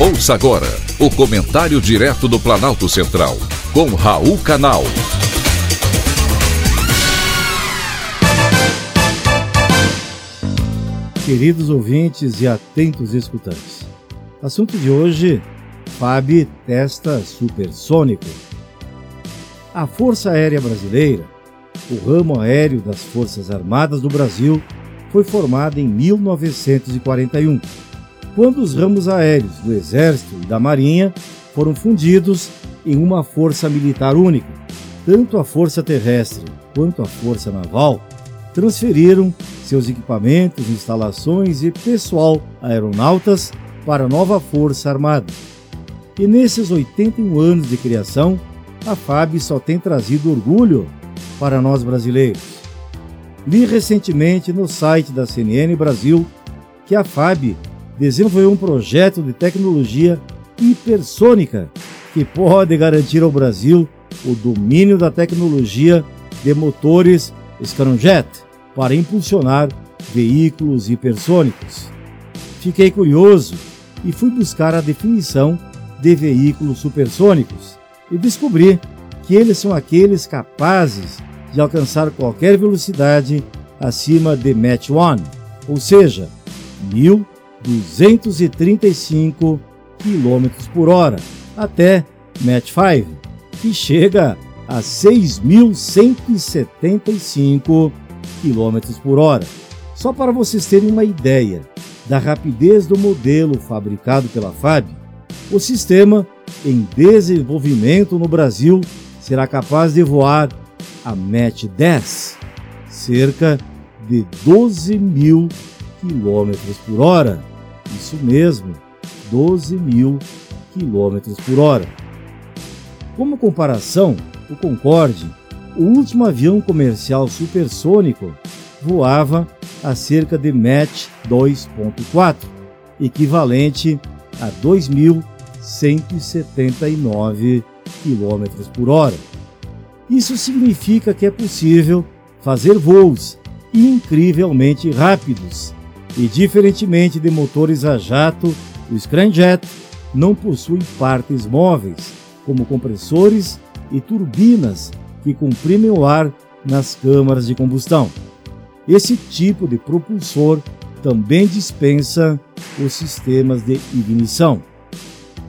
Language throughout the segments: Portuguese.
Ouça agora o comentário direto do Planalto Central, com Raul Canal. Queridos ouvintes e atentos escutantes, assunto de hoje: FAB testa supersônico. A Força Aérea Brasileira, o ramo aéreo das Forças Armadas do Brasil, foi formada em 1941, quando os ramos aéreos do Exército e da Marinha foram fundidos em uma força militar única. Tanto a Força Terrestre quanto a Força Naval transferiram seus equipamentos, instalações e pessoal aeronautas para a nova Força Armada. E nesses 81 anos de criação, a FAB só tem trazido orgulho para nós brasileiros. Li recentemente no site da CNN Brasil que a FAB desenvolveu um projeto de tecnologia hipersônica que pode garantir ao Brasil o domínio da tecnologia de motores Scramjet para impulsionar veículos hipersônicos. Fiquei curioso e fui buscar a definição de veículos supersônicos e descobri que eles são aqueles capazes de alcançar qualquer velocidade acima de Mach 1, ou seja, 1235 km por hora, até Mach 5, que chega a 6.175 km por hora. Só para vocês terem uma ideia da rapidez do modelo fabricado pela FAB, o sistema em desenvolvimento no Brasil será capaz de voar a Mach 10, cerca de 12 mil quilômetros por hora. Isso mesmo, 12 mil quilômetros por hora. Como comparação, o Concorde o último avião comercial supersônico voava a cerca de Mach 2.4, equivalente a 2.179 km por hora. Isso significa que é possível fazer voos incrivelmente rápidos e, diferentemente de motores a jato, o Scramjet não possui partes móveis, como compressores e turbinas que comprimem o ar nas câmaras de combustão. Esse tipo de propulsor também dispensa os sistemas de ignição.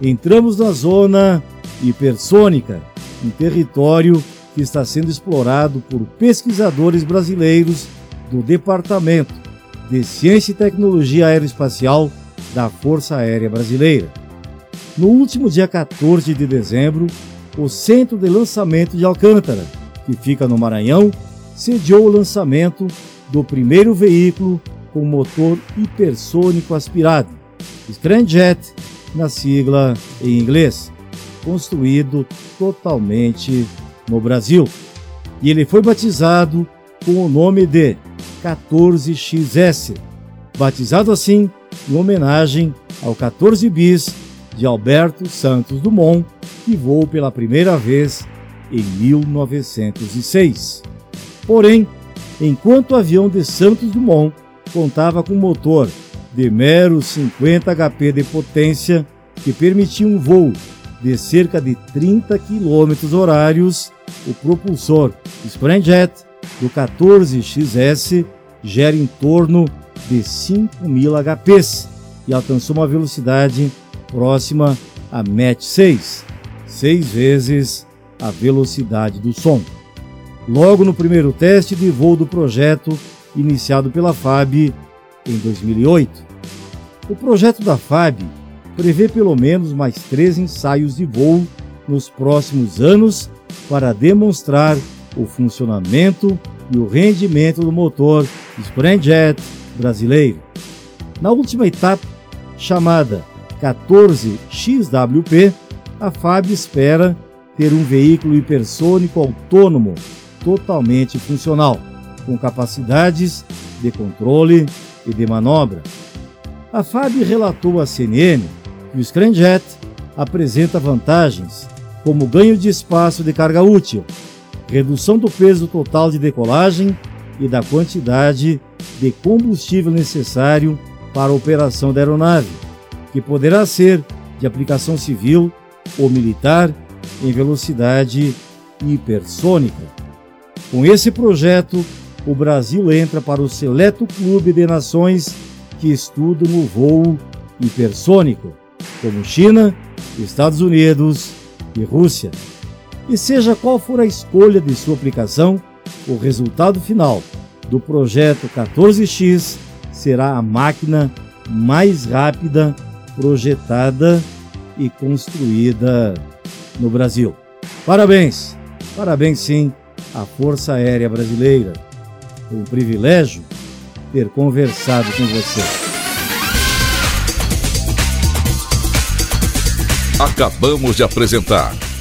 Entramos na zona hipersônica, um território que está sendo explorado por pesquisadores brasileiros do Departamento de Ciência e Tecnologia Aeroespacial da Força Aérea Brasileira. No último dia 14 de dezembro, o Centro de Lançamento de Alcântara, que fica no Maranhão, sediou o lançamento do primeiro veículo com motor hipersônico aspirado, Scramjet, na sigla em inglês, construído totalmente no Brasil. E ele foi batizado com o nome de 14XS, batizado assim em homenagem ao 14 bis de Alberto Santos Dumont, que voou pela primeira vez em 1906. Porém, enquanto o avião de Santos Dumont contava com motor de meros 50 HP de potência que permitia um voo de cerca de 30 km horários, o propulsor Scramjet do 14XS gera em torno de 5.000 HPs e alcançou uma velocidade próxima a Mach 6, seis vezes a velocidade do som. Logo no primeiro teste de voo do projeto, iniciado pela FAB em 2008. O projeto da FAB prevê pelo menos mais três ensaios de voo nos próximos anos para demonstrar o funcionamento e o rendimento do motor Scramjet brasileiro. Na última etapa, chamada 14XWP, a FAB espera ter um veículo hipersônico autônomo totalmente funcional, com capacidades de controle e de manobra. A FAB relatou à CNN que o Scramjet apresenta vantagens como ganho de espaço de carga útil, redução do peso total de decolagem e da quantidade de combustível necessário para a operação da aeronave que poderá ser de aplicação civil ou militar em velocidade hipersônica. Com esse projeto, o Brasil entra para o seleto clube de nações que estudam o voo hipersônico, como China, Estados Unidos e Rússia. E seja qual for a escolha de sua aplicação, o resultado final do projeto 14X será a máquina mais rápida projetada e construída no Brasil. Parabéns, parabéns sim à Força Aérea Brasileira. Foi um privilégio ter conversado com você. Acabamos de apresentar